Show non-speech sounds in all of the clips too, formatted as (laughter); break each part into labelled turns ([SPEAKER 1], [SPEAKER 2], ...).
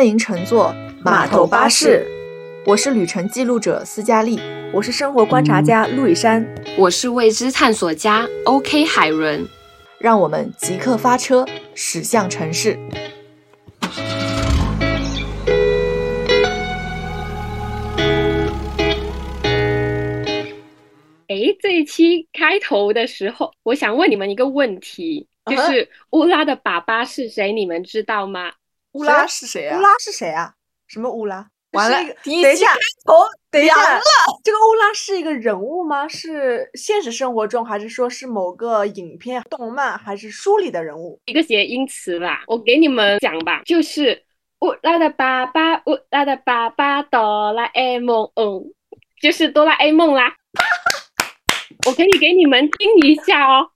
[SPEAKER 1] 欢迎乘坐
[SPEAKER 2] 码头巴士。
[SPEAKER 1] 我是旅程记录者斯嘉丽，
[SPEAKER 2] 我是生活观察家陆以山，
[SPEAKER 3] 我是未知探索家 OK 海伦。
[SPEAKER 1] 让我们即刻发车，驶向城市。
[SPEAKER 3] 哎，这一期开头的时候，我想问你们一个问题，就是乌拉的爸爸是谁？你们知道吗？
[SPEAKER 2] 乌拉是谁啊？
[SPEAKER 4] 乌拉是谁啊？什么乌拉？
[SPEAKER 2] 完了，
[SPEAKER 4] 等一下，
[SPEAKER 2] 头
[SPEAKER 4] 等一下，这个乌拉是一个人物吗？是现实生活中，还是说是某个影片、动漫，还是书里的人物？
[SPEAKER 3] 一个谐音词啦，我给你们讲吧，就是乌拉的爸爸，乌拉的爸爸，哆啦 A 梦，嗯，就是哆啦 A 梦啦。(laughs) 我可以给你们听一下哦。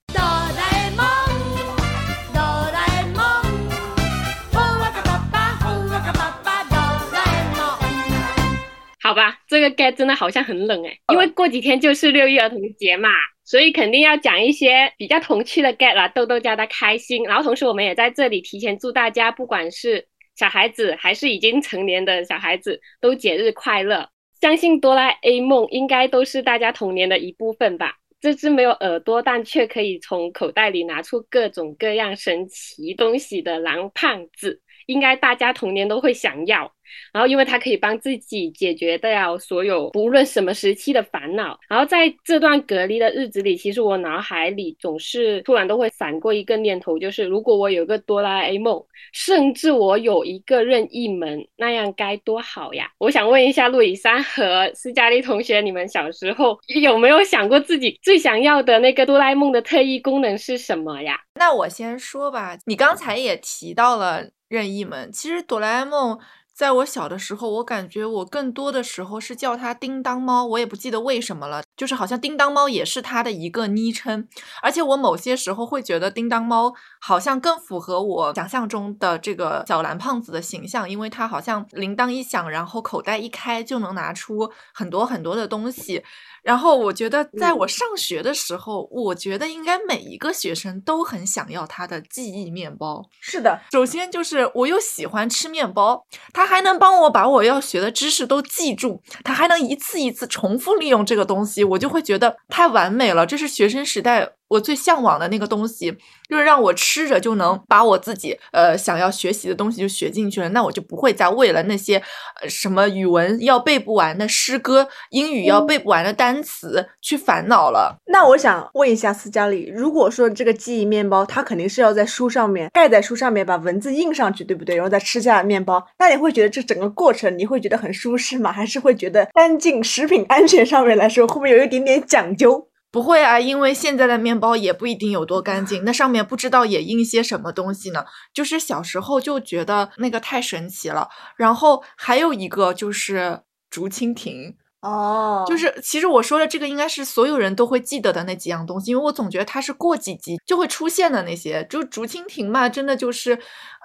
[SPEAKER 3] 好吧，这个 get 真的好像很冷哎，因为过几天就是六一儿童节嘛，所以肯定要讲一些比较童趣的 get 啦，逗逗家的开心。然后同时我们也在这里提前祝大家，不管是小孩子还是已经成年的小孩子，都节日快乐。相信哆啦 A 梦应该都是大家童年的一部分吧。这只没有耳朵但却可以从口袋里拿出各种各样神奇东西的蓝胖子，应该大家童年都会想要。然后，因为它可以帮自己解决掉所有不论什么时期的烦恼。然后在这段隔离的日子里，其实我脑海里总是突然都会闪过一个念头，就是如果我有个哆啦 A 梦，甚至我有一个任意门，那样该多好呀！我想问一下陆以山和斯嘉丽同学，你们小时候有没有想过自己最想要的那个哆啦 A 梦的特异功能是什么呀？
[SPEAKER 1] 那我先说吧，你刚才也提到了任意门，其实哆啦 A 梦。在我小的时候，我感觉我更多的时候是叫它叮当猫，我也不记得为什么了，就是好像叮当猫也是它的一个昵称，而且我某些时候会觉得叮当猫好像更符合我想象中的这个小蓝胖子的形象，因为它好像铃铛一响，然后口袋一开就能拿出很多很多的东西。然后我觉得，在我上学的时候，我觉得应该每一个学生都很想要他的记忆面包。
[SPEAKER 4] 是的，
[SPEAKER 1] 首先就是我又喜欢吃面包，它还能帮我把我要学的知识都记住，它还能一次一次重复利用这个东西，我就会觉得太完美了。这是学生时代。我最向往的那个东西，就是让我吃着就能把我自己呃想要学习的东西就学进去了，那我就不会再为了那些什么语文要背不完的诗歌、英语要背不完的单词去烦恼了。
[SPEAKER 4] 那我想问一下斯嘉丽，如果说这个记忆面包，它肯定是要在书上面盖在书上面，把文字印上去，对不对？然后再吃下面包，那你会觉得这整个过程你会觉得很舒适吗？还是会觉得干净？食品安全上面来说，会不会有一点点讲究？
[SPEAKER 1] 不会啊，因为现在的面包也不一定有多干净，那上面不知道也印些什么东西呢。就是小时候就觉得那个太神奇了。然后还有一个就是竹蜻蜓
[SPEAKER 4] 哦，
[SPEAKER 1] 就是其实我说的这个应该是所有人都会记得的那几样东西，因为我总觉得它是过几集就会出现的那些。就竹蜻蜓嘛，真的就是，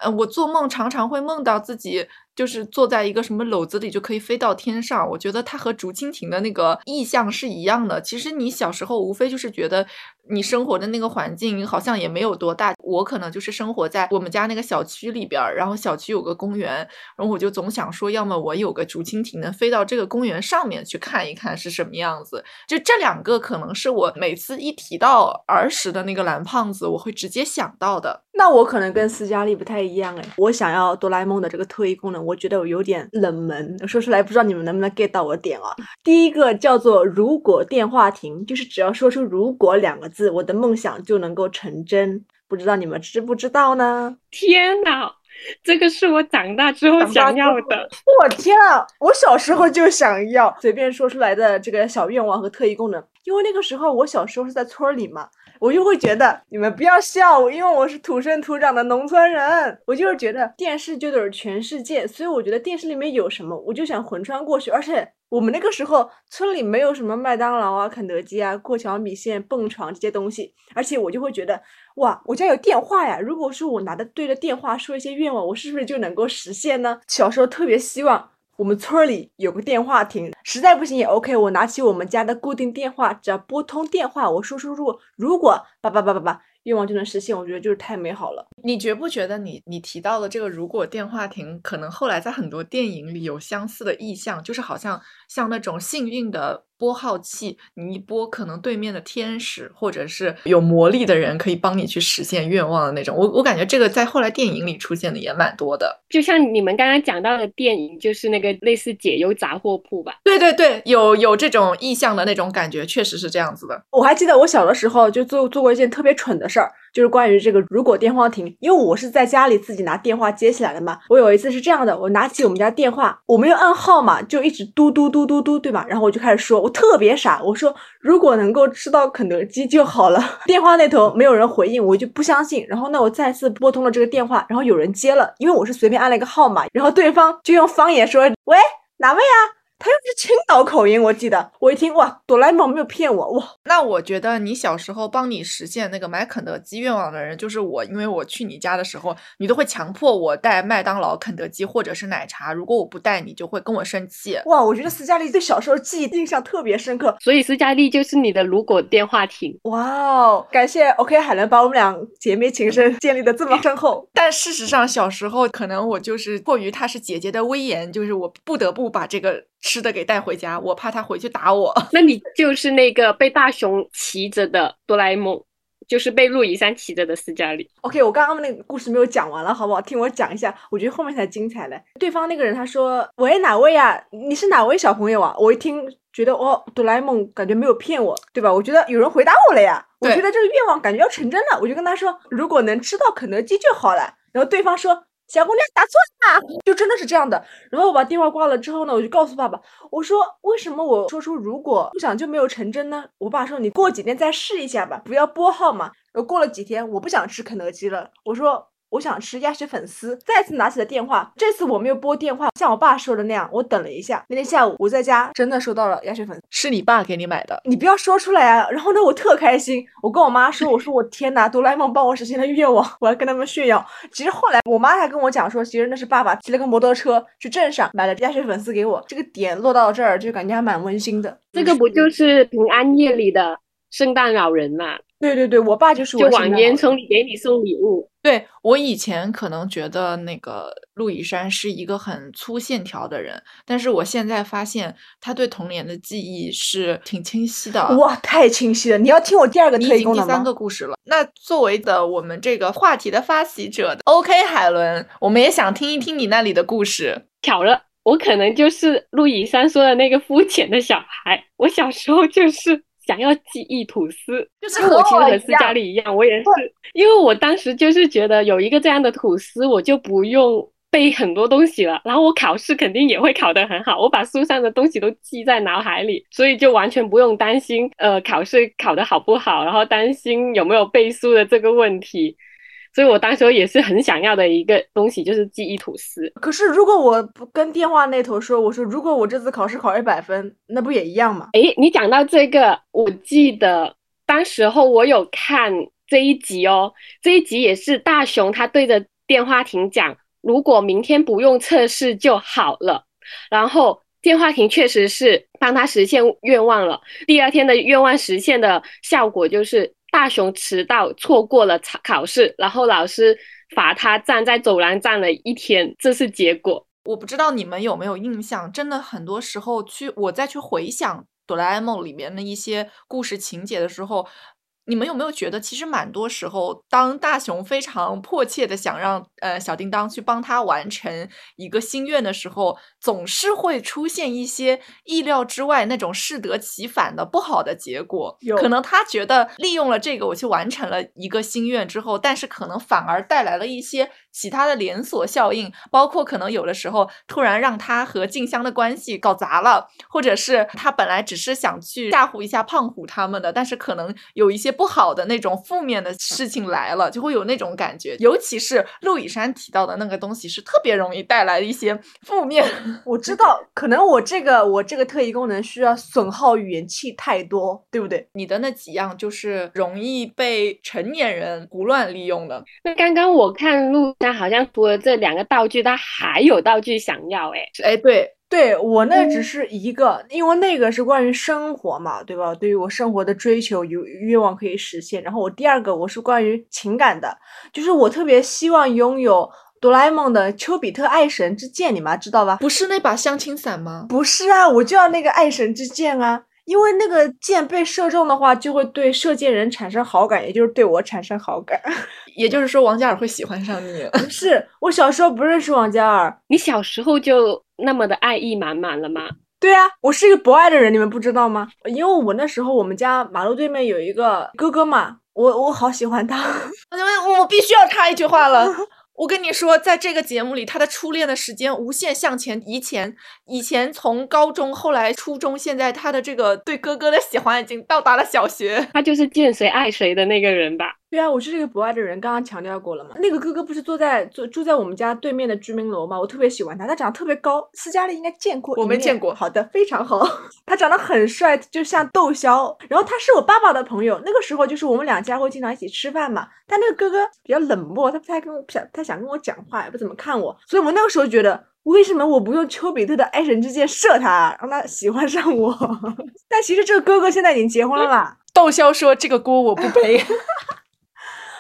[SPEAKER 1] 呃，我做梦常常会梦到自己。就是坐在一个什么篓子里就可以飞到天上，我觉得它和竹蜻蜓的那个意象是一样的。其实你小时候无非就是觉得你生活的那个环境好像也没有多大。我可能就是生活在我们家那个小区里边，然后小区有个公园，然后我就总想说，要么我有个竹蜻蜓能飞到这个公园上面去看一看是什么样子。就这两个可能是我每次一提到儿时的那个蓝胖子，我会直接想到的。
[SPEAKER 4] 那我可能跟斯嘉丽不太一样哎，我想要哆啦 A 梦的这个特异功能。我觉得我有点冷门，说出来不知道你们能不能 get 到我点啊。第一个叫做“如果电话亭”，就是只要说出“如果”两个字，我的梦想就能够成真。不知道你们知不知道呢？
[SPEAKER 3] 天哪，这个是我长大之后想要的。
[SPEAKER 4] 我天啊，我小时候就想要随便说出来的这个小愿望和特异功能，因为那个时候我小时候是在村里嘛。我就会觉得你们不要笑我，因为我是土生土长的农村人。我就是觉得电视就得是全世界，所以我觉得电视里面有什么，我就想魂穿过去。而且我们那个时候村里没有什么麦当劳啊、肯德基啊、过桥米线、蹦床这些东西，而且我就会觉得哇，我家有电话呀！如果说我拿着对着电话说一些愿望，我是不是就能够实现呢？小时候特别希望。我们村里有个电话亭，实在不行也 OK。我拿起我们家的固定电话，只要拨通电话，我说输入如果叭叭叭叭叭，愿望就能实现，我觉得就是太美好了。
[SPEAKER 1] 你觉不觉得你你提到的这个如果电话亭，可能后来在很多电影里有相似的意象，就是好像像那种幸运的拨号器，你一拨，可能对面的天使或者是有魔力的人可以帮你去实现愿望的那种。我我感觉这个在后来电影里出现的也蛮多的。
[SPEAKER 3] 就像你们刚刚讲到的电影，就是那个类似解忧杂货铺吧？
[SPEAKER 1] 对对对，有有这种意向的那种感觉，确实是这样子的。
[SPEAKER 4] 我还记得我小的时候就做做过一件特别蠢的事儿，就是关于这个如果电话亭，因为我是在家里自己拿电话接起来的嘛。我有一次是这样的，我拿起我们家电话，我没有按号码，就一直嘟嘟嘟嘟嘟，对吧？然后我就开始说，我特别傻，我说如果能够吃到肯德基就好了。(laughs) 电话那头没有人回应，我就不相信。然后那，我再次拨通了这个电话，然后有人接了，因为我是随便按了一个号码，然后对方就用方言说：“喂，哪位啊？”他又是青岛口音，我记得我一听哇，哆啦 A 梦没有骗我哇！
[SPEAKER 1] 那我觉得你小时候帮你实现那个买肯德基愿望的人就是我，因为我去你家的时候，你都会强迫我带麦当劳、肯德基或者是奶茶，如果我不带，你就会跟我生气。
[SPEAKER 4] 哇，我觉得斯嘉丽对小时候记忆印象特别深刻，
[SPEAKER 3] 所以斯嘉丽就是你的如果电话亭。
[SPEAKER 4] 哇哦，感谢 OK 海伦把我们俩姐妹情深建立的这么深厚。(laughs)
[SPEAKER 1] 但事实上，小时候可能我就是迫于她是姐姐的威严，就是我不得不把这个。吃的给带回家，我怕他回去打我。(laughs)
[SPEAKER 3] 那你就是那个被大熊骑着的哆啦 A 梦，就是被路易山骑着的斯嘉丽。
[SPEAKER 4] OK，我刚刚那个故事没有讲完了，好不好？听我讲一下，我觉得后面才精彩嘞。对方那个人他说：“喂，哪位呀？你是哪位小朋友啊？”我一听觉得哦，哆啦 A 梦感觉没有骗我，对吧？我觉得有人回答我了呀。我觉得这个愿望感觉要成真了，我就跟他说：“如果能吃到肯德基就好了。”然后对方说。小姑娘打错了，就真的是这样的。然后我把电话挂了之后呢，我就告诉爸爸，我说为什么我说出如果不想就没有成真呢？我爸说你过几天再试一下吧，不要拨号嘛。然后过了几天，我不想吃肯德基了，我说。我想吃鸭血粉丝，再次拿起了电话。这次我没有拨电话，像我爸说的那样，我等了一下。那天下午我在家，真的收到了鸭血粉丝，
[SPEAKER 1] 是你爸给你买的。
[SPEAKER 4] 你不要说出来啊！然后呢，我特开心，我跟我妈说，我说我 (laughs) 天哪，哆啦 A 梦帮我实现了愿望，我要跟他们炫耀。其实后来我妈还跟我讲说，其实那是爸爸骑了个摩托车去镇上买了鸭血粉丝给我。这个点落到这儿就感觉还蛮温馨的。
[SPEAKER 3] 这个不就是平安夜里的圣诞老人嘛？
[SPEAKER 4] 对对对，我爸就是我
[SPEAKER 3] 就往烟囱里给你送礼物。
[SPEAKER 1] 对我以前可能觉得那个陆以山是一个很粗线条的人，但是我现在发现他对童年的记忆是挺清晰的。
[SPEAKER 4] 哇，太清晰了！你要听我第二个特异功能
[SPEAKER 1] 第三个故事了。那作为的我们这个话题的发起者，OK，海伦，我们也想听一听你那里的故事。
[SPEAKER 3] 巧了，我可能就是陆以山说的那个肤浅的小孩。我小时候就是。想要记忆吐司，
[SPEAKER 1] 就是
[SPEAKER 3] 我其实和斯嘉丽一样，我也是，因为我当时就是觉得有一个这样的吐司，我就不用背很多东西了，然后我考试肯定也会考得很好，我把书上的东西都记在脑海里，所以就完全不用担心呃考试考得好不好，然后担心有没有背书的这个问题。所以我当时也是很想要的一个东西，就是记忆吐司。
[SPEAKER 4] 可是如果我不跟电话那头说，我说如果我这次考试考一百分，那不也一样吗？
[SPEAKER 3] 诶，你讲到这个，我记得当时候我有看这一集哦，这一集也是大雄他对着电话亭讲，如果明天不用测试就好了。然后电话亭确实是帮他实现愿望了。第二天的愿望实现的效果就是。大雄迟到，错过了考试，然后老师罚他站在走廊站了一天，这是结果。
[SPEAKER 1] 我不知道你们有没有印象，真的很多时候去我再去回想哆啦 A 梦里面的一些故事情节的时候。你们有没有觉得，其实蛮多时候，当大雄非常迫切的想让呃小叮当去帮他完成一个心愿的时候，总是会出现一些意料之外那种适得其反的不好的结果。可能他觉得利用了这个，我去完成了一个心愿之后，但是可能反而带来了一些其他的连锁效应，包括可能有的时候突然让他和静香的关系搞砸了，或者是他本来只是想去吓唬一下胖虎他们的，但是可能有一些。不好的那种负面的事情来了，就会有那种感觉。尤其是陆以山提到的那个东西，是特别容易带来一些负面。(laughs)
[SPEAKER 4] 我知道，可能我这个我这个特异功能需要损耗元气太多，对不对？
[SPEAKER 1] 你的那几样就是容易被成年人胡乱利用的。
[SPEAKER 3] 那刚刚我看陆山好像除了这两个道具，他还有道具想要，哎
[SPEAKER 1] 哎，对。
[SPEAKER 4] 对我那只
[SPEAKER 1] 嗯
[SPEAKER 4] 是一个，因为那个是关于生活嘛，对吧？对于我生活的追求，有愿望可以实现。然后我第二个我是关于情感的，就是我特别希望拥有哆啦 A 梦的丘比特爱神之剑，你们知道吧？
[SPEAKER 1] 不是那把相亲伞吗？
[SPEAKER 4] 不是啊，我就要那个爱神之剑啊，因为那个箭被射中的话，就会对射箭人产生好感，也就是对我产生好感。(laughs)
[SPEAKER 1] 也就是说，王嘉尔会喜欢上你。
[SPEAKER 4] 不 (laughs) 是，我小时候不认识王嘉尔。
[SPEAKER 3] 你小时候就那么的爱意满满了吗？
[SPEAKER 4] 对啊，我是一个博爱的人，你们不知道吗？因为我那时候我们家马路对面有一个哥哥嘛，我我好喜欢他。(laughs)
[SPEAKER 1] 我必须要插一句话了。我跟你说，在这个节目里，他的初恋的时间无限向前移前，以前从高中，后来初中，现在他的这个对哥哥的喜欢已经到达了小学。
[SPEAKER 3] 他就是见谁爱谁的那个人吧？
[SPEAKER 4] 对啊，我是这个博爱的人，刚刚强调过了嘛。那个哥哥不是坐在住住在我们家对面的居民楼吗？我特别喜欢他，他长得特别高，斯嘉丽应该见过，
[SPEAKER 1] 我没见过
[SPEAKER 4] 好的，非常好。他长得很帅，就像窦骁。然后他是我爸爸的朋友，那个时候就是我们两家会经常一起吃饭嘛。但那个哥哥比较冷漠，他不太跟我想，他想跟我讲话，也不怎么看我。所以我那个时候觉得，为什么我不用丘比特的爱神之箭射他，让他喜欢上我？(laughs) 但其实这个哥哥现在已经结婚了嘛。(laughs)
[SPEAKER 1] 窦骁说：“这个锅我不背。(laughs)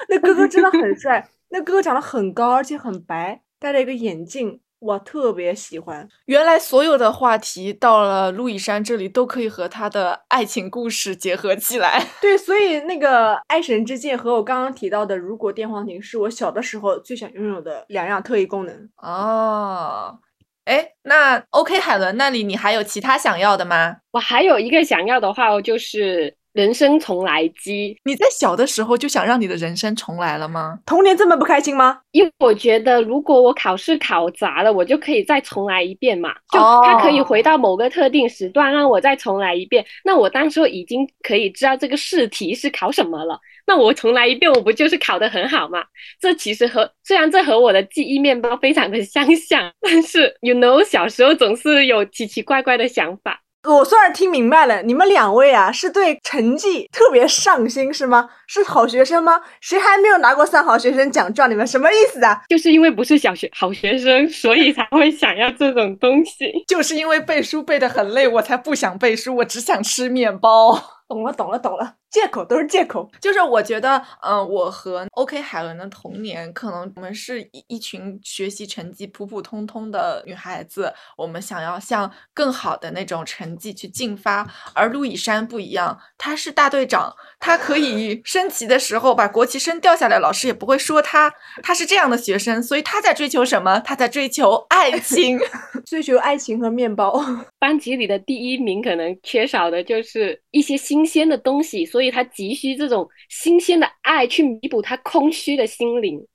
[SPEAKER 4] 那哥哥真的很帅，那哥哥长得很高，而且很白，戴着一个眼镜，我，特别喜欢。
[SPEAKER 1] 原来所有的话题到了路易山这里都可以和他的爱情故事结合起来。
[SPEAKER 4] 对，所以那个爱神之剑和我刚刚提到的如果电话亭是我小的时候最想拥有的两样特异功能。
[SPEAKER 1] 哦，哎，那 OK 海伦那里你还有其他想要的吗？
[SPEAKER 3] 我还有一个想要的话，就是人生重来机，
[SPEAKER 1] 你在小的时候就想让你的人生重来了吗？
[SPEAKER 4] 童年这么不开心吗？
[SPEAKER 3] 因为我觉得如果我考试考砸了，我就可以再重来一遍嘛，就
[SPEAKER 1] 哦
[SPEAKER 3] 它可以回到某个特定时段，让我再重来一遍。那我当时候已经可以知道这个试题是考什么了，那我重来一遍，我不就是考得很好吗？这其实和虽然这和我的记忆面包非常的相像，但是 you know 小时候总是有奇奇怪怪的想法。
[SPEAKER 4] 我算是听明白了，你们两位啊是对成绩特别上心是吗？是好学生吗？谁还没有拿过三好学生奖状？你们什么意思啊？
[SPEAKER 3] 就是因为不是小学好学生，所以才会想要这种东西。
[SPEAKER 1] 就是因为背书背得很累，我才不想背书，我只想吃面包。
[SPEAKER 4] 懂了，懂了，懂了，借口都是借口。
[SPEAKER 1] 就是我觉得，嗯、我和 OK 海伦的童年，可能我们是一一群学习成绩普普通通的女孩子，我们想要向更好的那种成绩去进发。而陆以山不一样，他是大队长，他可以升旗的时候把国旗升掉下来，老师也不会说他。他是这样的学生，所以他在追求什么？他在追求爱情。(laughs)
[SPEAKER 4] 追求爱情和面包。(laughs)
[SPEAKER 3] 班级里的第一名可能缺少的就是一些新鲜的东西，所以他急需这种新鲜的爱去弥补他空虚的心灵。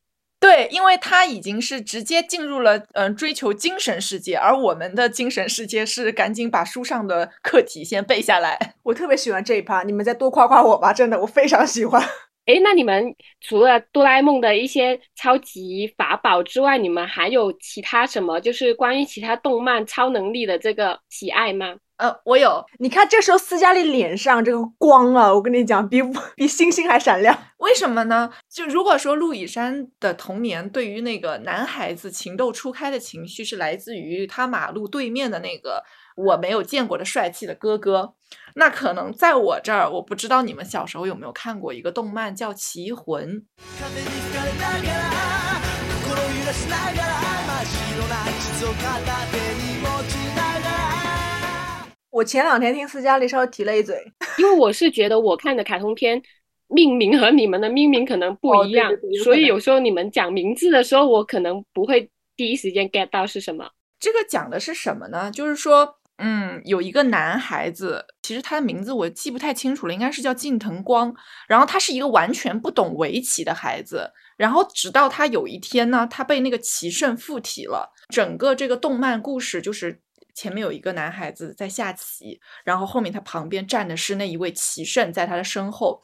[SPEAKER 1] 对，因为他已经是直接进入了嗯、呃追求精神世界，而我们的精神世界是赶紧把书上的课题先背下来。
[SPEAKER 4] 我特别喜欢这一趴，你们再多夸夸我吧，真的，我非常喜欢。
[SPEAKER 3] 哎，那你们除了哆啦 A 梦的一些超级法宝之外，你们还有其他什么就是关于其他动漫超能力的这个喜爱吗？
[SPEAKER 1] 呃，我有，
[SPEAKER 4] 你看这时候斯嘉丽脸上这个光啊，我跟你讲，比比星星还闪亮。
[SPEAKER 1] 为什么呢？就如果说陆以山的童年对于那个男孩子情窦初开的情绪是来自于他马路对面的那个我没有见过的帅气的哥哥，那可能在我这儿，我不知道你们小时候有没有看过一个动漫叫《棋魂》。
[SPEAKER 4] 我前两天听斯嘉丽稍微提了一嘴，(laughs)
[SPEAKER 3] 因为我是觉得我看的卡通片命名和你们的命名可能不一样，所以有时候你们讲名字的时候，我可能不会第一时间 get 到是什么。
[SPEAKER 1] 这个讲的是什么呢？就是说，嗯，有一个男孩子，其实他的名字我记不太清楚了，应该是叫近藤光。然后他是一个完全不懂围棋的孩子。然后直到他有一天呢，他被那个棋圣附体了。整个这个动漫故事就是。前面有一个男孩子在下棋，然后后面他旁边站的是那一位棋圣，在他的身后。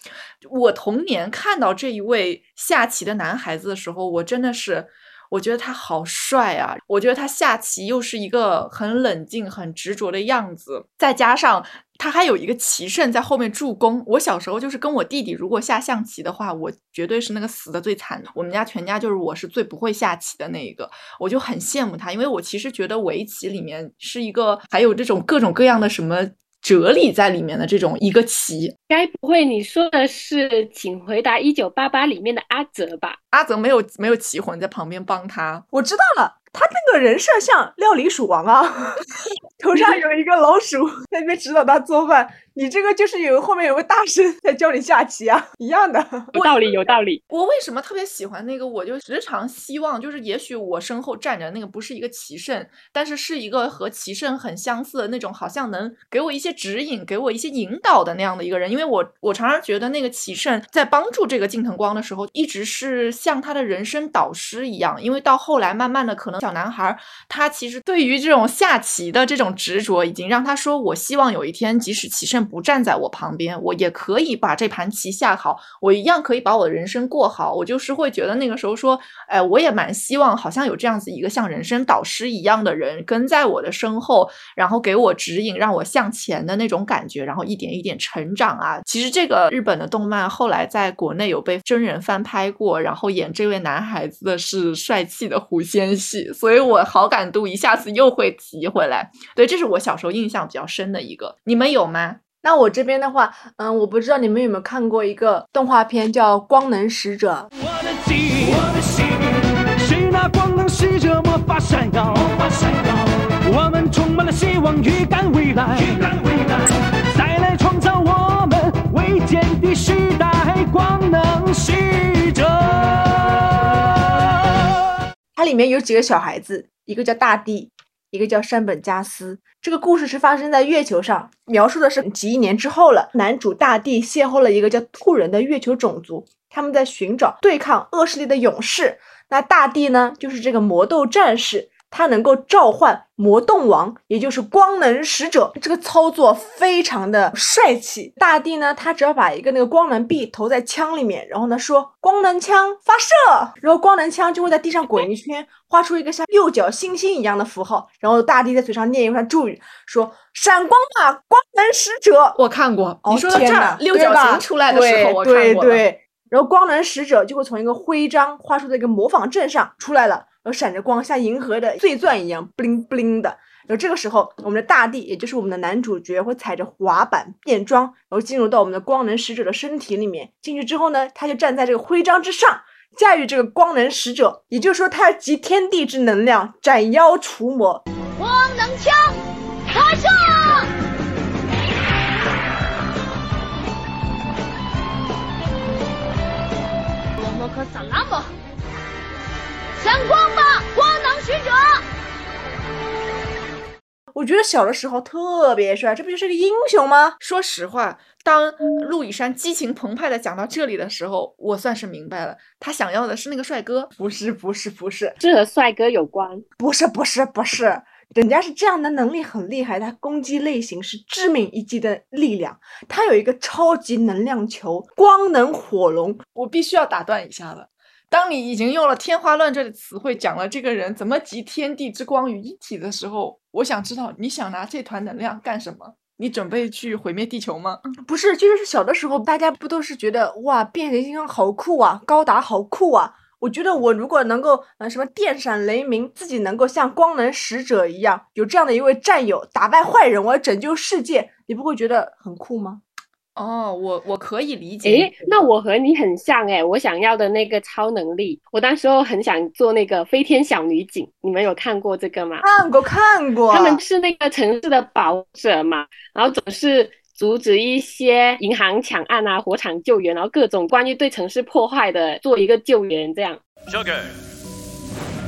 [SPEAKER 1] 我童年看到这一位下棋的男孩子的时候，我真的是我觉得他好帅啊！我觉得他下棋又是一个很冷静、很执着的样子，再加上他还有一个棋圣在后面助攻。我小时候就是跟我弟弟，如果下象棋的话，我绝对是那个死的最惨的。我们家全家就是我是最不会下棋的那一个，我就很羡慕他，因为我其实觉得围棋里面是一个还有这种各种各样的什么哲理在里面的这种一个棋。
[SPEAKER 3] 该不会你说的是《请回答一九八八》里面的阿泽吧？
[SPEAKER 1] 阿泽没有没有棋魂在旁边帮他，
[SPEAKER 4] 我知道了，他那个人设像料理鼠王啊，(laughs) 头上有一个老鼠在那边指导他做饭。你这个就是有后面有个大神在教你下棋啊，一样的。
[SPEAKER 3] 有道理，有道理。
[SPEAKER 1] 我为什么特别喜欢那个？我就时常希望，就是也许我身后站着那个不是一个棋圣，但是是一个和棋圣很相似的那种，好像能给我一些指引、给我一些引导的那样的一个人。因为我我常常觉得那个棋圣在帮助这个近藤光的时候，一直是像他的人生导师一样。因为到后来，慢慢的，可能小男孩他其实对于这种下棋的这种执着，已经让他说：“我希望有一天，即使棋圣。”不站在我旁边，我也可以把这盘棋下好，我一样可以把我的人生过好。我就是会觉得那个时候说，哎，我也蛮希望，好像有这样子一个像人生导师一样的人跟在我的身后，然后给我指引，让我向前的那种感觉，然后一点一点成长啊。其实这个日本的动漫后来在国内有被真人翻拍过，然后演这位男孩子的是帅气的狐仙系，所以我好感度一下子又会提回来。对，这是我小时候印象比较深的一个，你们有吗？
[SPEAKER 4] 那我这边的话，嗯，我不知道你们有没有看过一个动画片叫《光能使者》。
[SPEAKER 5] 我的心，我的心是那光能使者，魔法闪耀，魔法闪耀。我们充满了希望，预感未来，预感未来。再来创造我们未见的时代，光能使者。
[SPEAKER 4] 它里面有几个小孩子，一个叫大地。一个叫山本加斯，这个故事是发生在月球上，描述的是几亿年之后了。男主大地邂逅了一个叫兔人的月球种族，他们在寻找对抗恶势力的勇士。那大地呢，就是这个魔斗战士。他能够召唤魔动王，也就是光能使者，这个操作非常的帅气。大地呢，他只要把一个那个光能币投在枪里面，然后呢说光能枪发射，然后光能枪就会在地上滚一圈，画出一个像六角星星一样的符号，然后大地在嘴上念一串咒语，说闪光吧，光能使者。
[SPEAKER 1] 我看过，
[SPEAKER 4] 哦
[SPEAKER 1] 你说到这儿，六角星出来的时候，我看过了。
[SPEAKER 4] 对对，然后光能使者就会从一个徽章画出的一个模仿阵上出来了。然后闪着光，像银河的碎钻一样，bling bling 的。然后这个时候，我们的大地，也就是我们的男主角，会踩着滑板变装，然后进入到我们的光能使者的身体里面。进去之后呢，他就站在这个徽章之上，驾驭这个光能使者。也就是说，他要集天地之能量，斩妖除魔。
[SPEAKER 6] 光能枪发射！我们可萨拉姆，闪光吧，光能使者！
[SPEAKER 4] 我觉得小的时候特别帅，这不就是个英雄吗？
[SPEAKER 1] 说实话，当陆以山激情澎湃的讲到这里的时候，我算是明白了，他想要的是那个帅哥。
[SPEAKER 4] 不是，不是，不是，
[SPEAKER 3] 这和帅哥有关。
[SPEAKER 4] 不是，不是，不是，人家是这样的能力很厉害，他攻击类型是致命一击的力量，他有一个超级能量球，光能火龙。
[SPEAKER 1] 我必须要打断一下了。当你已经用了“天花乱坠”的词汇讲了这个人怎么集天地之光于一体的时候，我想知道你想拿这团能量干什么？你准备去毁灭地球吗？
[SPEAKER 4] 不是，就是小的时候大家不都是觉得哇，变形金刚好酷啊，高达好酷啊。我觉得我如果能够呃什么电闪雷鸣，自己能够像光能使者一样有这样的一位战友，打败坏人，我要拯救世界，你不会觉得很酷吗？
[SPEAKER 1] 哦，我我可以理解。
[SPEAKER 3] 诶，那我和你很像诶，我想要的那个超能力，我当时候很想做那个飞天小女警。你们有看过这个吗？
[SPEAKER 4] 看过看过，
[SPEAKER 3] 他们是那个城市的保者嘛，然后总是阻止一些银行抢案啊、火场救援，然后各种关于对城市破坏的做一个救援这样。
[SPEAKER 7] Sugar,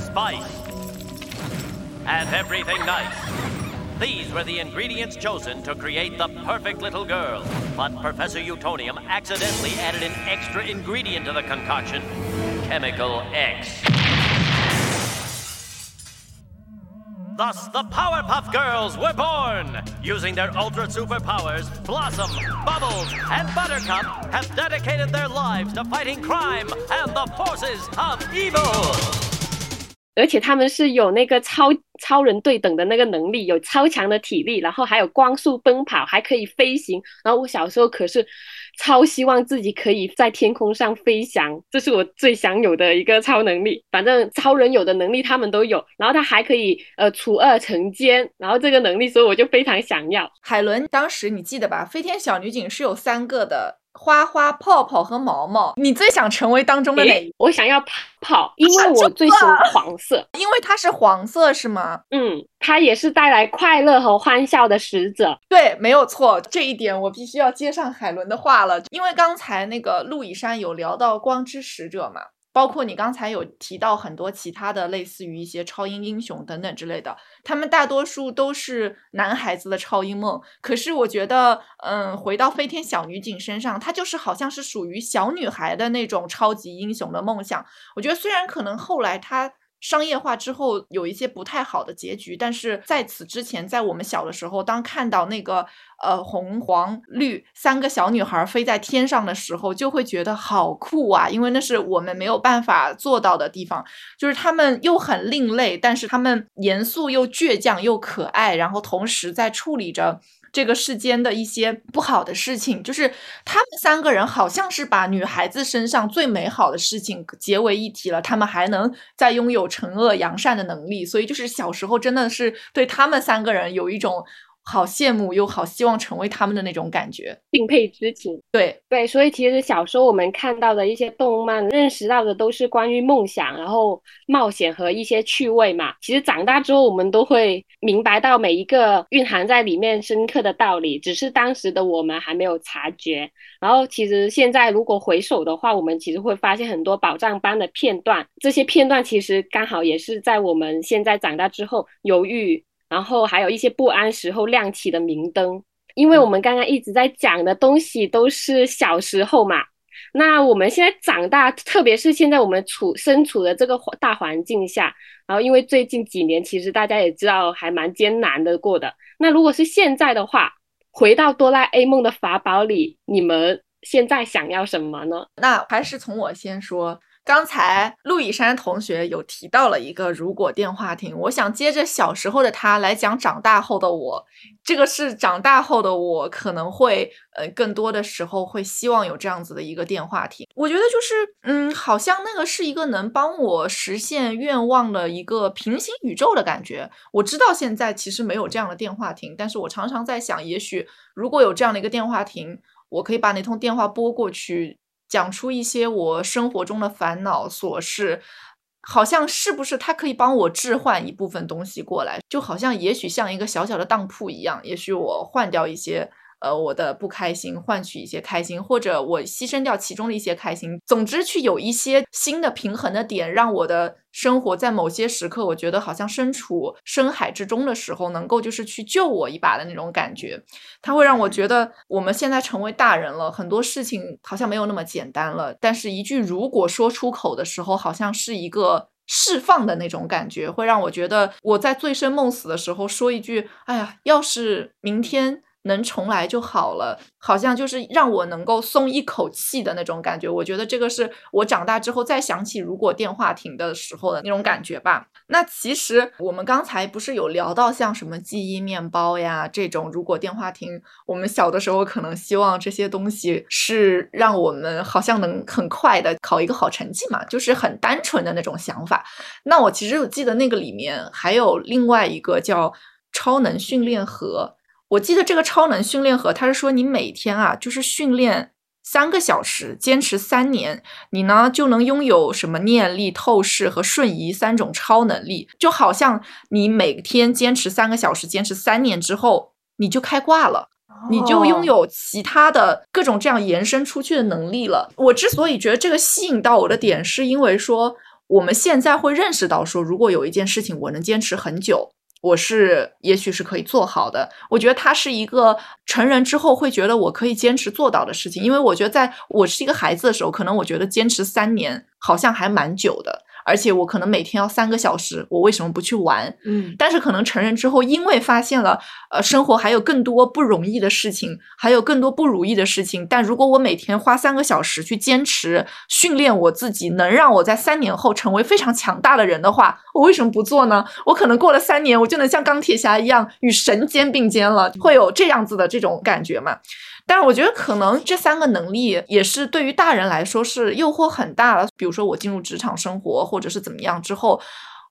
[SPEAKER 7] spice, and everything nice. These were the ingredients chosen to create the perfect little girl. But Professor Utonium accidentally added an extra ingredient to the concoction Chemical X. Thus, the Powerpuff Girls were born! Using their ultra superpowers, Blossom, Bubbles, and Buttercup have dedicated their lives to fighting crime and the forces of evil!
[SPEAKER 3] 而且他们是有那个超超人对等的那个能力，有超强的体力，然后还有光速奔跑，还可以飞行。然后我小时候可是超希望自己可以在天空上飞翔，这是我最想有的一个超能力。反正超人有的能力他们都有，然后他还可以呃除恶惩奸，然后这个能力，所以我就非常想要。
[SPEAKER 1] 海伦当时你记得吧？飞天小女警是有三个的。花花、泡泡和毛毛，你最想成为当中的哪一？
[SPEAKER 3] 我想要泡泡，因为我最喜欢黄色，
[SPEAKER 1] 因为它是黄色，是吗？
[SPEAKER 3] 嗯，它也是带来快乐和欢笑的使者。
[SPEAKER 1] 对，没有错，这一点我必须要接上海伦的话了，因为刚才那个陆以山有聊到光之使者嘛。包括你刚才有提到很多其他的，类似于一些超英英雄等等之类的，他们大多数都是男孩子的超英梦。可是我觉得，嗯，回到飞天小女警身上，她就是好像是属于小女孩的那种超级英雄的梦想。我觉得虽然可能后来她。商业化之后有一些不太好的结局，但是在此之前，在我们小的时候，当看到那个呃红黄绿三个小女孩飞在天上的时候，就会觉得好酷啊！因为那是我们没有办法做到的地方，就是他们又很另类，但是他们严肃又倔强又可爱，然后同时在处理着。这个世间的一些不好的事情，就是他们三个人好像是把女孩子身上最美好的事情结为一体了，他们还能再拥有惩恶扬善的能力，所以就是小时候真的是对他们三个人有一种。好羡慕又好希望成为他们的那种感觉，
[SPEAKER 3] 敬佩之情。
[SPEAKER 1] 对
[SPEAKER 3] 对，所以其实小时候我们看到的一些动漫，认识到的都是关于梦想，然后冒险和一些趣味嘛。其实长大之后，我们都会明白到每一个蕴含在里面深刻的道理，只是当时的我们还没有察觉。然后其实现在如果回首的话，我们其实会发现很多宝藏般的片段，这些片段其实刚好也是在我们现在长大之后犹豫。然后还有一些不安时候亮起的明灯，因为我们刚刚一直在讲的东西都是小时候嘛。那我们现在长大，特别是现在我们处身处的这个大环境下，然后因为最近几年其实大家也知道还蛮艰难的过的。那如果是现在的话，回到哆啦 A 梦的法宝里，你们现在想要什么呢？
[SPEAKER 1] 那还是从我先说。刚才陆以山同学有提到了一个如果电话亭，我想接着小时候的他来讲长大后的我。这个是长大后的我可能会呃更多的时候会希望有这样子的一个电话亭。我觉得就是嗯，好像那个是一个能帮我实现愿望的一个平行宇宙的感觉。我知道现在其实没有这样的电话亭，但是我常常在想，也许如果有这样的一个电话亭，我可以把那通电话拨过去。讲出一些我生活中的烦恼琐事，好像是不是他可以帮我置换一部分东西过来，就好像也许像一个小小的当铺一样，也许我换掉一些。呃，我的不开心换取一些开心，或者我牺牲掉其中的一些开心。总之，去有一些新的平衡的点，让我的生活在某些时刻，我觉得好像身处深海之中的时候，能够就是去救我一把的那种感觉。它会让我觉得，我们现在成为大人了，很多事情好像没有那么简单了。但是，一句如果说出口的时候，好像是一个释放的那种感觉，会让我觉得我在醉生梦死的时候说一句：“哎呀，要是明天。”能重来就好了，好像就是让我能够松一口气的那种感觉。我觉得这个是我长大之后再想起如果电话亭的时候的那种感觉吧。那其实我们刚才不是有聊到像什么记忆面包呀这种，如果电话亭，我们小的时候可能希望这些东西是让我们好像能很快的考一个好成绩嘛，就是很单纯的那种想法。那我其实我记得那个里面还有另外一个叫超能训练盒。我记得这个超能训练盒，它是说你每天啊，就是训练三个小时，坚持三年，你呢就能拥有什么念力、透视和瞬移三种超能力。就好像你每天坚持三个小时，坚持三年之后，你就开挂了，你就拥有其他的各种这样延伸出去的能力了。我之所以觉得这个吸引到我的点，是因为说我们现在会认识到，说如果有一件事情我能坚持很久。我是也许是可以做好的，我觉得它是一个成人之后会觉得我可以坚持做到的事情，因为我觉得在我是一个孩子的时候，可能我觉得坚持三年好像还蛮久的，而且我可能每天要三个小时，我为什么不去玩？
[SPEAKER 4] 嗯
[SPEAKER 1] 但是可能成人之后，因为发现了，呃，生活还有更多不容易的事情，还有更多不如意的事情。但如果我每天花三个小时去坚持训练我自己，能让我在三年后成为非常强大的人的话，我为什么不做呢？我可能过了三年，我就能像钢铁侠一样与神肩并肩了，会有这样子的这种感觉嘛？但是我觉得可能这三个能力也是对于大人来说是诱惑很大了。比如说我进入职场生活，或者是怎么样之后，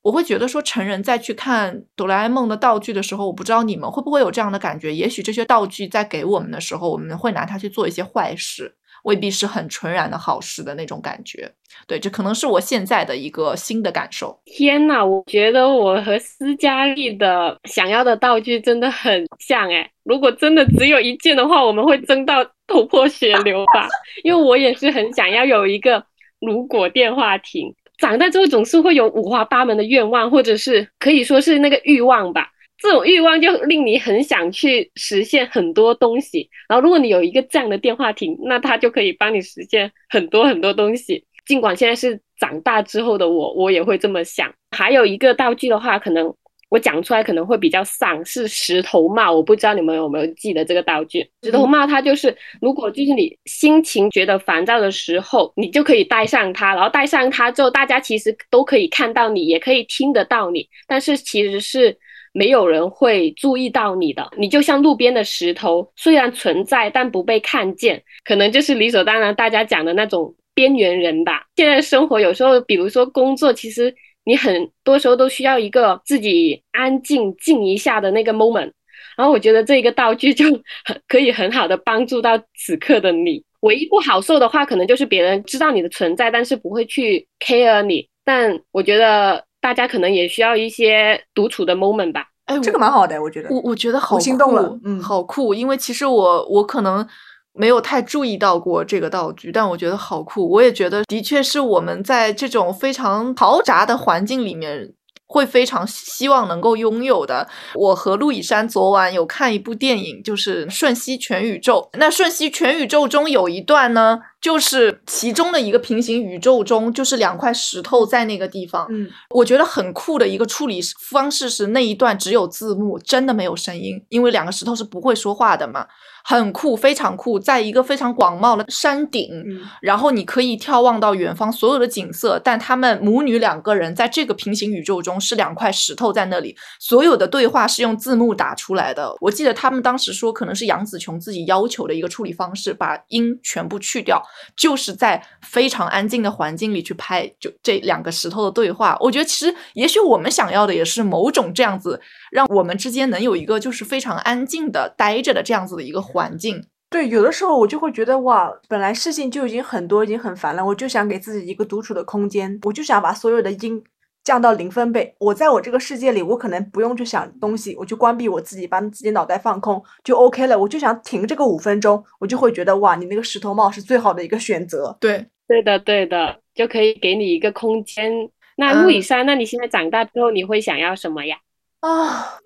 [SPEAKER 1] 我会觉得说成人再去看哆啦 A 梦的道具的时候，我不知道你们会不会有这样的感觉？也许这些道具在给我们的时候，我们会拿它去做一些坏事，未必是很纯然的好事的那种感觉。对，这可能是我现在的一个新的感受。
[SPEAKER 3] 天呐，我觉得我和斯嘉丽的想要的道具真的很像诶。如果真的只有一件的话，我们会争到 (laughs) 头破血流吧？因为我也是很想要有一个如果电话亭。长大之后总是会有五花八门的愿望，或者是可以说是那个欲望吧。这种欲望就令你很想去实现很多东西。然后，如果你有一个这样的电话亭，那它就可以帮你实现很多很多东西。尽管现在是长大之后的我，我也会这么想。还有一个道具的话，可能我讲出来可能会比较丧，是石头帽。我不知道你们有没有记得这个道具？石头帽它就是，如果就是你心情觉得烦躁的时候，你就可以戴上它，然后戴上它之后，大家其实都可以看到你，也可以听得到你，但是其实是。没有人会注意到你的，你就像路边的石头，虽然存在，但不被看见，可能就是理所当然大家讲的那种边缘人吧。现在生活有时候，比如说工作，其实你很多时候都需要一个自己安静静一下的那个 moment。然后我觉得这一个道具就很可以很好的帮助到此刻的你。唯一不好受的话，可能就是别人知道你的存在，但是不会去 care 你。但我觉得。大家可能也需要一些独处的 moment 吧。
[SPEAKER 1] 哎，
[SPEAKER 4] 这个蛮好的，我觉得。
[SPEAKER 1] 我我觉得好
[SPEAKER 4] 心动了，嗯，
[SPEAKER 1] 好酷。因为其实我我可能没有太注意到过这个道具，但我觉得好酷。我也觉得的确是我们在这种非常嘈杂的环境里面。会非常希望能够拥有的。我和陆以山昨晚有看一部电影，就是《瞬息全宇宙》。那《瞬息全宇宙》中有一段呢，就是其中的一个平行宇宙中，就是两块石头在那个地方。
[SPEAKER 4] 嗯，
[SPEAKER 1] 我觉得很酷的一个处理方式是那一段只有字幕，真的没有声音，因为两个石头是不会说话的嘛。很酷，非常酷，在一个非常广袤的山顶，
[SPEAKER 4] 嗯
[SPEAKER 1] 然后你可以眺望到远方所有的景色，但他们母女两个人在这个平行宇宙中是两块石头在那里，所有的对话是用字幕打出来的。我记得他们当时说，可能是杨紫琼自己要求的一个处理方式，把音全部去掉，就是在非常安静的环境里去拍，就这两个石头的对话。我觉得其实也许我们想要的也是某种这样子，让我们之间能有一个就是非常安静的待着的这样子的一个环境。
[SPEAKER 4] 对，有的时候我就会觉得哇，本来事情就已经很多，已经很烦了，我就想给自己一个独处的空间，我就想把所有的音降到零分贝。我在我这个世界里，我可能不用去想东西，我就关闭我自己，把自己脑袋放空就 OK 了。我就想停这个五分钟，我就会觉得哇，你那个石头帽是最好的一个选择。
[SPEAKER 1] 对，
[SPEAKER 3] 对的，对的，就可以给你一个空间。那
[SPEAKER 1] 嗯
[SPEAKER 3] 陆以山，那你现在长大之后，你会想要什么呀？
[SPEAKER 4] 啊，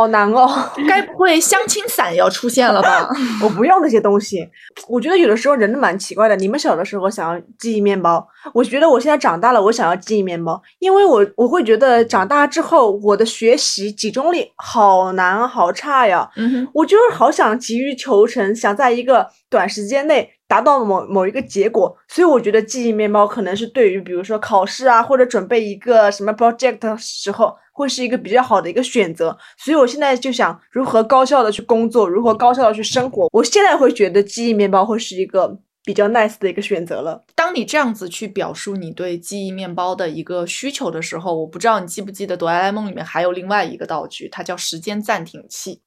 [SPEAKER 4] 好难哦。(laughs)
[SPEAKER 1] 该不会相亲伞要出现了吧？(laughs)
[SPEAKER 4] 我不要那些东西。我觉得有的时候人蛮奇怪的。你们小的时候想要记忆面包，我觉得我现在长大了，我想要记忆面包，因为我我会觉得长大之后我的学习集中力好难好差呀。
[SPEAKER 1] 嗯哼，
[SPEAKER 4] 我就是好想急于求成，想在一个短时间内达到某某一个结果，所以我觉得记忆面包可能是对于比如说考试啊，或者准备一个什么 project 的时候，会是一个比较好的一个选择。所以我现在就想如何高效的去工作，如何高效的去生活。我现在会觉得记忆面包会是一个比较 nice 的一个选择了。
[SPEAKER 1] 当你这样子去表述你对记忆面包的一个需求的时候，我不知道你记不记得哆啦 A 梦里面还有另外一个道具，它叫时间暂停器。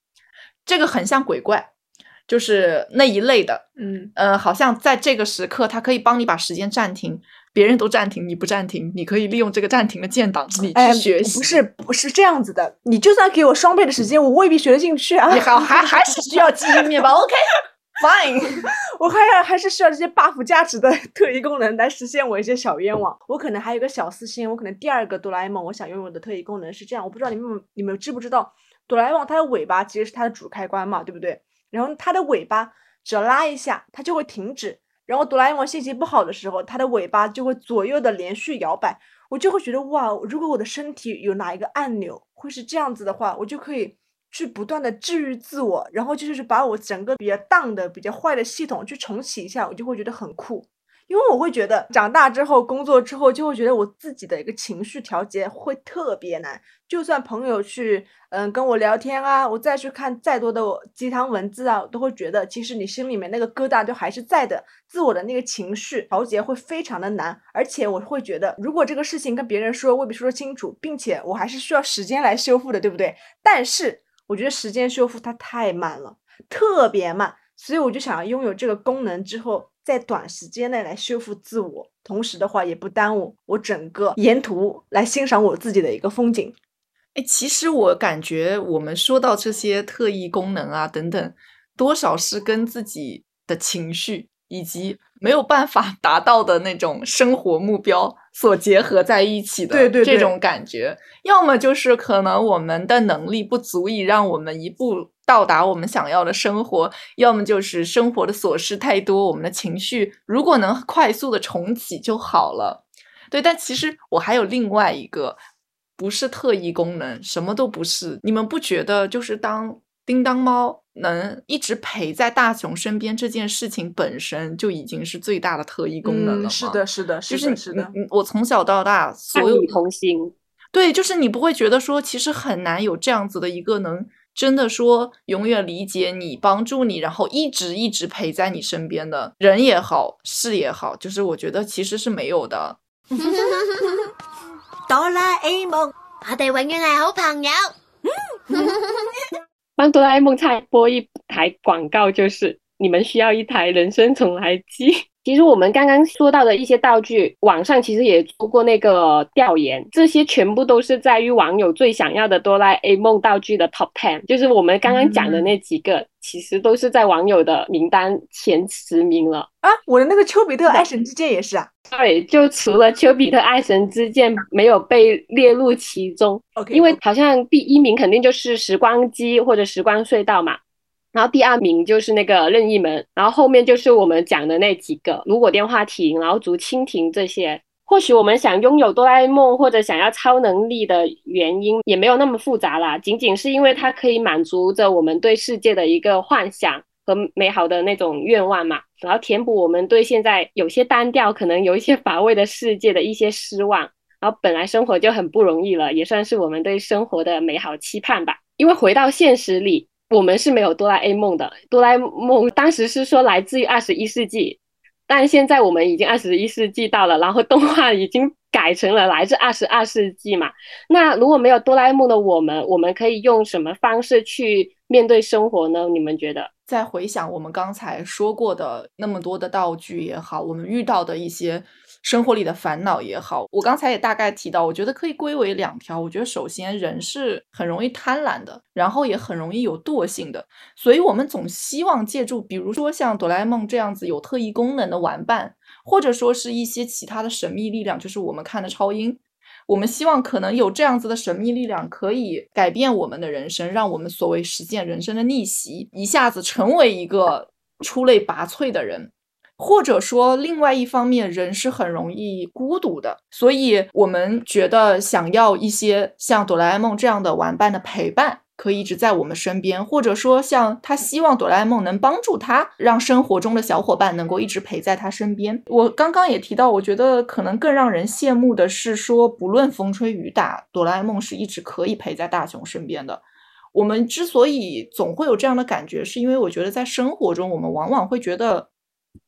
[SPEAKER 1] 这个很像鬼怪，就是那一类的。
[SPEAKER 4] 嗯，
[SPEAKER 1] 呃，好像在这个时刻，它可以帮你把时间暂停，别人都暂停，你不暂停，你可以利用这个暂停的建档，你
[SPEAKER 4] 哎
[SPEAKER 1] 去学习。
[SPEAKER 4] 不是不是这样子的，你就算给我双倍的时间，我未必学得进去啊。
[SPEAKER 1] 你好，还 (laughs) 还是需要记忆面包。OK，fine。(laughs)
[SPEAKER 4] 我还要还是需要这些 buff 价值的特异功能来实现我一些小愿望。我可能还有一个小私心，我可能第二个哆啦 A 梦我想拥有的特异功能是这样，我不知道你们你们知不知道，哆啦 A 梦它的尾巴其实是它的主开关嘛，对不对？然后它的尾巴只要拉一下，它就会停止。然后哆啦 A 梦心情不好的时候，它的尾巴就会左右的连续摇摆，我就会觉得哇，如果我的身体有哪一个按钮会是这样子的话，我就可以去不断的治愈自我，然后就是把我整个比较 down 的、比较坏的系统去重启一下，我就会觉得很酷。因为我会觉得长大之后，工作之后，就会觉得我自己的一个情绪调节会特别难。就算朋友去嗯跟我聊天啊，我再去看再多的鸡汤文字啊，我都会觉得其实你心里面那个疙瘩都还是在的，自我的那个情绪调节会非常的难。而且我会觉得，如果这个事情跟别人说未必说清楚，并且我还是需要时间来修复的，对不对？但是我觉得时间修复它太慢了，特别慢，所以我就想要拥有这个功能之后。在短时间内来修复自我，同时的话也不耽误我整个沿途来欣赏我自己的一个风景。
[SPEAKER 1] 哎，其实我感觉我们说到这些特异功能啊等等，多少是跟自己的情绪以及没有办法 (laughs) 达到的那种生活目标所结合在一起的。
[SPEAKER 4] 对对，
[SPEAKER 1] 这种感觉，要么就是可能我们的能力不足以让我们一步。到达我们想要的生活，要么就是生活的琐事太多，我们的情绪如果能快速的重启就好了。对，但其实我还有另外一个，不是特异功能，什么都不是。你们不觉得，就是当叮当猫能一直陪在大雄身边这件事情本身就已经是最大的特异功能了吗？
[SPEAKER 4] 是的，是的，
[SPEAKER 1] 就是
[SPEAKER 4] 是的。
[SPEAKER 1] 我从小到大，所有
[SPEAKER 3] 同心。
[SPEAKER 1] 对，就是你不会觉得说，其实很难有这样子的一个能。真的说永远理解你、帮助你，然后一直一直陪在你身边的人也好，事也好，就是我觉得其实是没有的。(laughs)
[SPEAKER 6] 哆啦 A 梦，我哋永远系好朋友。(laughs)
[SPEAKER 3] 帮哆啦 A 梦再播一台广告，就是你们需要一台人生重来机。其实我们刚刚说到的一些道具，网上其实也做过那个调研，这些全部都是在于网友最想要的哆啦 A 梦道具的 Top Ten，就是我们刚刚讲的那几个，其实都是在网友的名单前十名了
[SPEAKER 4] 啊！我的那个丘比特爱神之剑也是啊，
[SPEAKER 3] 对，就除了丘比特爱神之剑没有被列入其中
[SPEAKER 4] ，OK，
[SPEAKER 3] 因为好像第一名肯定就是时光机或者时光隧道嘛。然后第二名就是那个任意门，然后后面就是我们讲的那几个，如果电话亭，然后竹蜻蜓这些。或许我们想拥有哆啦 A 梦或者想要超能力的原因也没有那么复杂啦，仅仅是因为它可以满足着我们对世界的一个幻想和美好的那种愿望嘛，然后填补我们对现在有些单调、可能有一些乏味的世界的一些失望。然后本来生活就很不容易了，也算是我们对生活的美好期盼吧。因为回到现实里。我们是没有哆啦 A 梦的，哆啦 A 梦当时是说来自于二十一世纪，但现在我们已经二十一世纪到了，然后动画已经改成了来自二十二世纪嘛。那如果没有哆啦 A 梦的我们，我们可以用什么方式去面对生活呢？你们觉得？
[SPEAKER 1] 再回想我们刚才说过的那么多的道具也好，我们遇到的一些。生活里的烦恼也好，我刚才也大概提到，我觉得可以归为两条。我觉得首先人是很容易贪婪的，然后也很容易有惰性的，所以我们总希望借助，比如说像哆啦 A 梦这样子有特异功能的玩伴，或者说是一些其他的神秘力量，就是我们看的超英，我们希望可能有这样子的神秘力量可以改变我们的人生，让我们所谓实现人生的逆袭，一下子成为一个出类拔萃的人。或者说，另外一方面，人是很容易孤独的，所以我们觉得想要一些像哆啦 A 梦这样的玩伴的陪伴，可以一直在我们身边。或者说，像他希望哆啦 A 梦能帮助他，让生活中的小伙伴能够一直陪在他身边。我刚刚也提到，我觉得可能更让人羡慕的是说，不论风吹雨打，哆啦 A 梦是一直可以陪在大雄身边的。我们之所以总会有这样的感觉，是因为我觉得在生活中，我们往往会觉得。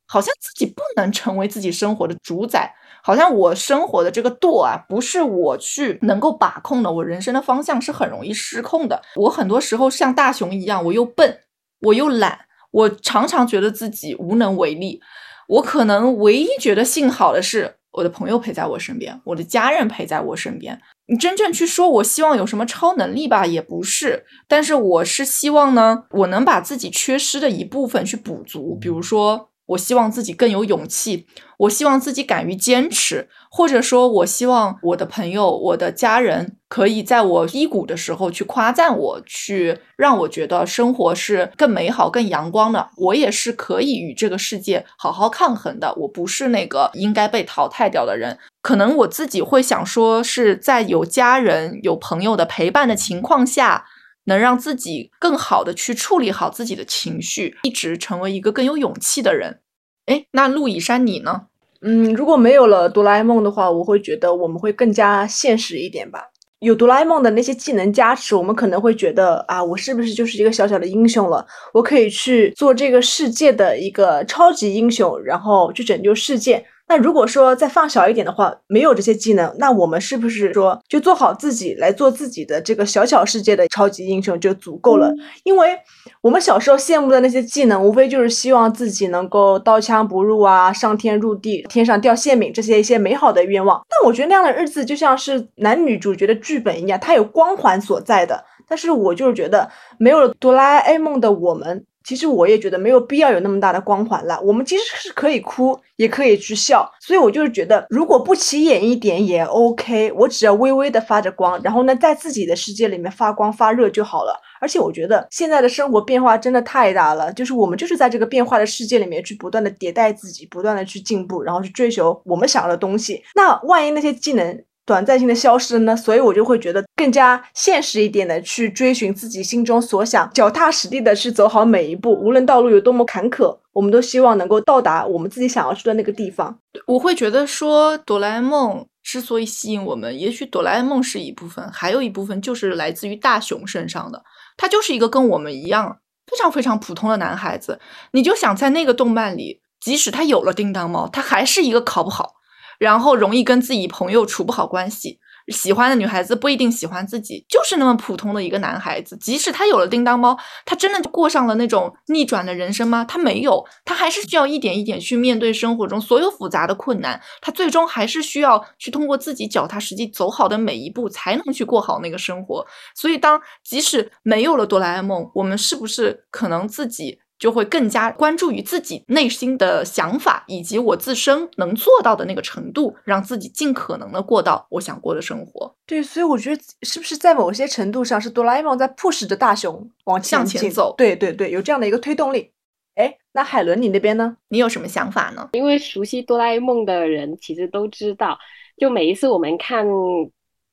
[SPEAKER 1] 好像自己不能成为自己生活的主宰，好像我生活的这个舵啊，不是我去能够把控的，我人生的方向是很容易失控的。我很多时候像大熊一样，我又笨，我又懒，我常常觉得自己无能为力。我可能唯一觉得幸好的是，我的朋友陪在我身边，我的家人陪在我身边。你真正去说，我希望有什么超能力吧，也不是。但是我是希望呢，我能把自己缺失的一部分去补足，比如说。我希望自己更有勇气，我希望自己敢于坚持，或者说，我希望我的朋友、我的家人可以在我低谷的时候去夸赞我，去让我觉得生活是更美好、更阳光的。我也是可以与这个世界好好抗衡的。我不是那个应该被淘汰掉的人。可能我自己会想说，是在有家人、有朋友的陪伴的情况下，能让自己更好的去处理好自己的情绪，一直成为一个更有勇气的人。哎，那陆以山你呢？
[SPEAKER 4] 嗯，如果没有了哆啦 A 梦的话，我会觉得我们会更加现实一点吧。有哆啦 A 梦的那些技能加持，我们可能会觉得啊，我是不是就是一个小小的英雄了？我可以去做这个世界的一个超级英雄，然后去拯救世界。那如果说再放小一点的话，没有这些技能，那我们是不是说就做好自己，来做自己的这个小小世界的超级英雄就足够了？因为我们小时候羡慕的那些技能，无非就是希望自己能够刀枪不入啊，上天入地，天上掉馅饼这些一些美好的愿望。但我觉得那样的日子就像是男女主角的剧本一样，它有光环所在的。但是我就是觉得，没有了哆啦 A 梦的我们。其实我也觉得没有必要有那么大的光环了。我们其实是可以哭，也可以去笑。所以我就是觉得，如果不起眼一点也 OK，我只要微微的发着光，然后呢，在自己的世界里面发光发热就好了。而且我觉得现在的生活变化真的太大了，就是我们就是在这个变化的世界里面去不断的迭代自己，不断的去进步，然后去追求我们想要的东西。那万一那些技能，短暂性的消失呢，所以我就会觉得更加现实一点的去追寻自己心中所想，脚踏实地的去走好每一步，无论道路有多么坎坷，我们都希望能够到达我们自己想要去的那个地方。
[SPEAKER 1] 我会觉得说，哆啦 A 梦之所以吸引我们，也许哆啦 A 梦是一部分，还有一部分就是来自于大雄身上的。他就是一个跟我们一样非常非常普通的男孩子。你就想在那个动漫里，即使他有了叮当猫，他还是一个考不好。然后容易跟自己朋友处不好关系，喜欢的女孩子不一定喜欢自己，就是那么普通的一个男孩子。即使他有了叮当猫，他真的就过上了那种逆转的人生吗？他没有，他还是需要一点一点去面对生活中所有复杂的困难。他最终还是需要去通过自己脚踏实地走好的每一步，才能去过好那个生活。所以，当即使没有了哆啦 A 梦，我们是不是可能自己？就会更加关注于自己内心的想法，以及我自身能做到的那个程度，让自己尽可能的过到我想过的生活。
[SPEAKER 4] 对，所以我觉得是不是在某些程度上是哆啦 A 梦在 push 着大雄往
[SPEAKER 1] 向前走？
[SPEAKER 4] 对对对，有这样的一个推动力。哎，那海伦你那边呢？
[SPEAKER 1] 你有什么想法呢？
[SPEAKER 3] 因为熟悉哆啦 A 梦的人其实都知道，就每一次我们看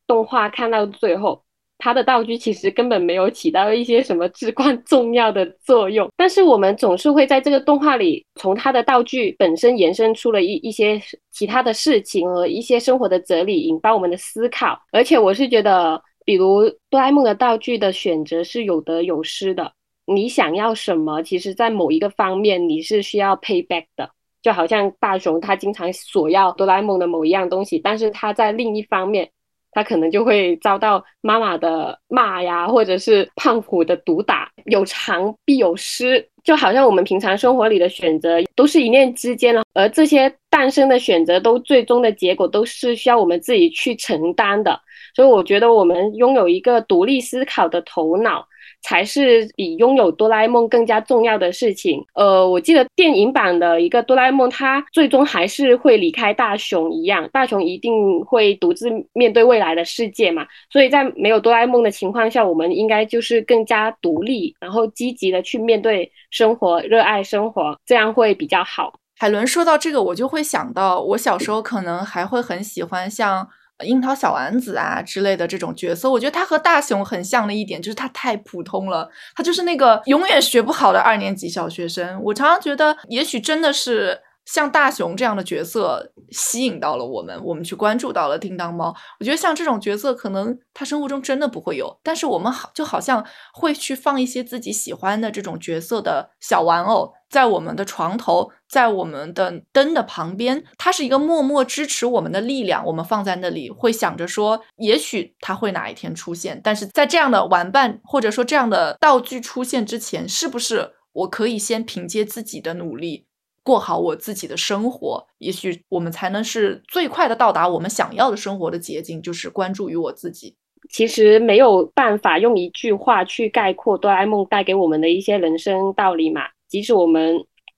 [SPEAKER 3] 动画看到最后。它的道具其实根本没有起到一些什么至关 (laughs) 重要的作用，但是我们总是会在这个动画里，从它的道具本身延伸出了一一些其他的事情和一些生活的哲理，引发我们的思考。而且我是觉得，比如哆啦 A 梦的道具的选择是有得有失的。你想要什么，其实在某一个方面你是需要 pay back 的，就好像大雄他经常索要哆啦 A 梦的某一样东西，但是他在另一方面。他可能就会遭到妈妈的骂呀，或者是胖虎的毒打。有长必有失，就好像我们平常生活里的选择都是一念之间了，而这些诞生的选择都最终的结果都是需要我们自己去承担的。所以我觉得我们拥有一个独立思考的头脑。才是比拥有哆啦 A 梦更加重要的事情。呃，我记得电影版的一个哆啦 A 梦，它最终还是会离开大雄一样，大雄一定会独自面对未来的世界嘛。所以在没有哆啦 A 梦的情况下，我们应该就是更加独立，然后积极的去面对生活，热爱生活，这样会比较好。
[SPEAKER 1] 海伦说到这个，我就会想到我小时候可能还会很喜欢像。樱桃小丸子啊之类的这种角色，我觉得他和大雄很像的一点就是他太普通了，他就是那个永远学不好的二年级小学生。我常常觉得，也许真的是像大雄这样的角色吸引到了我们，我们去关注到了叮当猫。我觉得像这种角色，可能他生活中真的不会有，但是我们好就好像会去放一些自己喜欢的这种角色的小玩偶。在我们的床头，在我们的灯的旁边，它是一个默默支持我们的力量。我们放在那里，会想着说，也许它会哪一天出现。但是在这样的玩伴或者说这样的道具出现之前，是不是我可以先凭借自己的努力过好我自己的生活？也许我们才能是最快的到达我们想要的生活的捷径，就是关注于我自己。
[SPEAKER 3] 其实没有办法用一句话去概括哆啦 A 梦带给我们的一些人生道理嘛。即使我们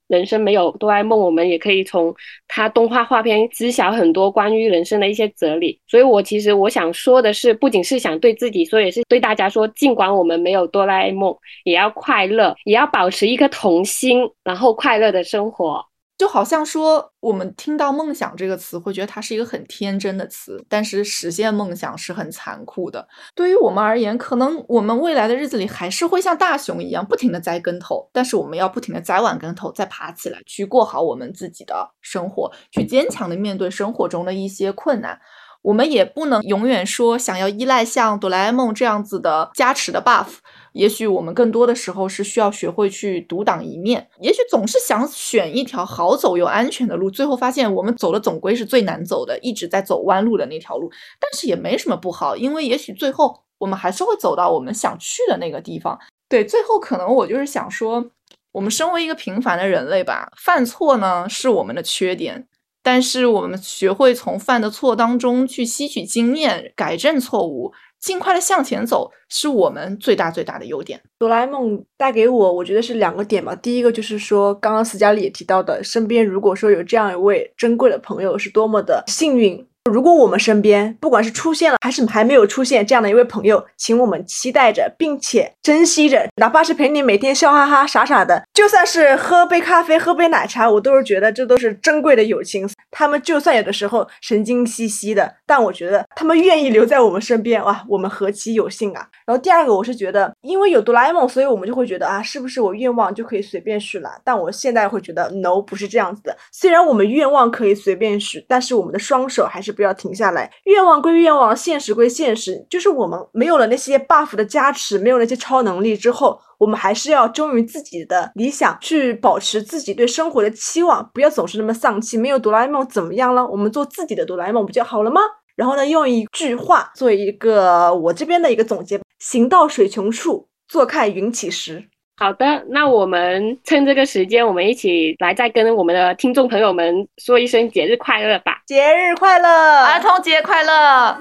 [SPEAKER 3] 人生没有哆啦 A 梦，我们也可以从他动画画片知晓很多关于人生的一些哲理。所以我其实我想说的是，不仅是想对自己说，也是对大家说，尽管我们没有哆啦 A 梦，也要快乐，也要保持一颗童心，然后快乐的生活。
[SPEAKER 1] 就好像说，我们听到“梦想”这个词，会觉得它是一个很天真的词，但是实现梦想是很残酷的。对于我们而言，可能我们未来的日子里还是会像大熊一样，不停的栽跟头，但是我们要不停的栽完跟头，再爬起来，去过好我们自己的生活，去坚强的面对生活中的一些困难。我们也不能永远说想要依赖像哆啦 A 梦这样子的加持的 buff。也许我们更多的时候是需要学会去独当一面，也许总是想选一条好走又安全的路，最后发现我们走的总归是最难走的，一直在走弯路的那条路。但是也没什么不好，因为也许最后我们还是会走到我们想去的那个地方。对，最后可能我就是想说，我们身为一个平凡的人类吧，犯错呢是我们的缺点，但是我们学会从犯的错当中去吸取经验，改正错误。尽快的向前走是我们最大最大的优点。
[SPEAKER 4] 哆啦 A 梦带给我，我觉得是两个点吧。第一个就是说，刚刚斯嘉丽也提到的，身边如果说有这样一位珍贵的朋友，是多么的幸运。如果我们身边不管是出现了还是还没有出现这样的一位朋友，请我们期待着，并且珍惜着，哪怕是陪你每天笑哈哈、傻傻的，就算是喝杯咖啡、喝杯奶茶，我都是觉得这都是珍贵的友情。他们就算有的时候神经兮兮的，但我觉得他们愿意留在我们身边，哇，我们何其有幸啊！然后第二个，我是觉得，因为有哆啦 A 梦，所以我们就会觉得啊，是不是我愿望就可以随便许了？但我现在会觉得，no，不是这样子的。虽然我们愿望可以随便许，但是我们的双手还是不要停下来。愿望归愿望，现实归现实。就是我们没有了那些 buff 的加持，没有那些超能力之后，我们还是要忠于自己的理想，去保持自己对生活的期望，不要总是那么丧气。没有哆啦 A 梦怎么样了？我们做自己的哆啦 A 梦不就好了吗？然后呢，用一句话做一个我这边的一个总结：行到水穷处，坐看云起时。
[SPEAKER 3] 好的，那我们趁这个时间，我们一起来再跟我们的听众朋友们说一声节日快乐吧！
[SPEAKER 4] 节日快乐，
[SPEAKER 1] 儿童节快乐！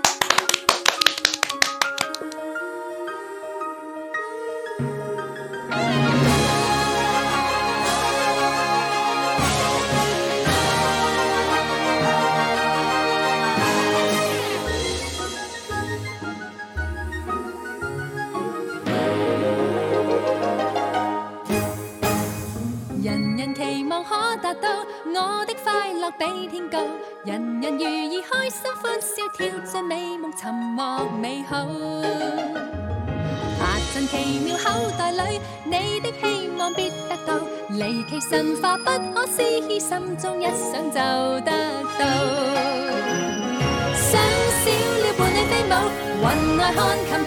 [SPEAKER 8] 我的快乐比天高，人人如意开心欢笑跳进美夢尋獲美好。爬進奇妙口袋里，你的希望必得到，离奇神化不可思议，心中一想就得到。想小鳥伴你飞舞，云外看琴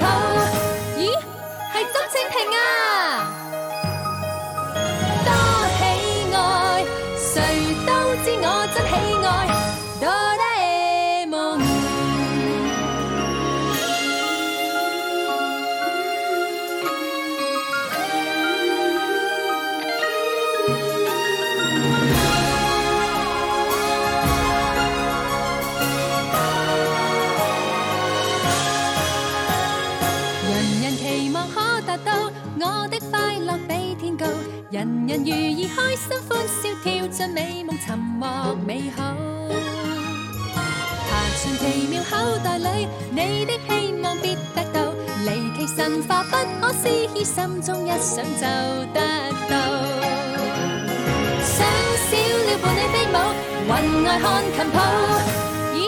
[SPEAKER 8] 人如意開心歡笑跳進美夢尋獲美好。爬進奇妙口袋裏，你的希望必得到，離奇神化不可思議，心中一想就得到。想小鳥伴你飛舞，雲外看琴譜，咦，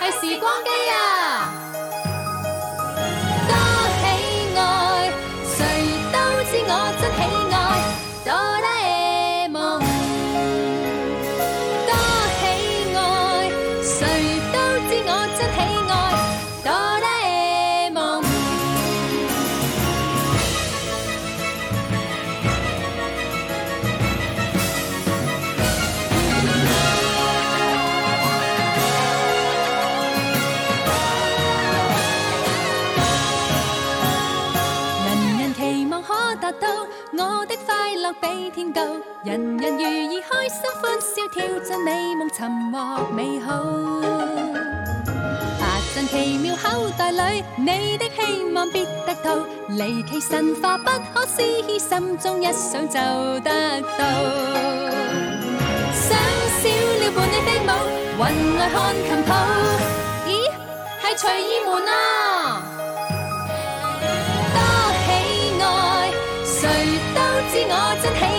[SPEAKER 8] 係時光機啊！心中一想就得到。想少了伴你飞舞云外看琴谱。咦系徐意门啊。多喜爱谁都知我真喜。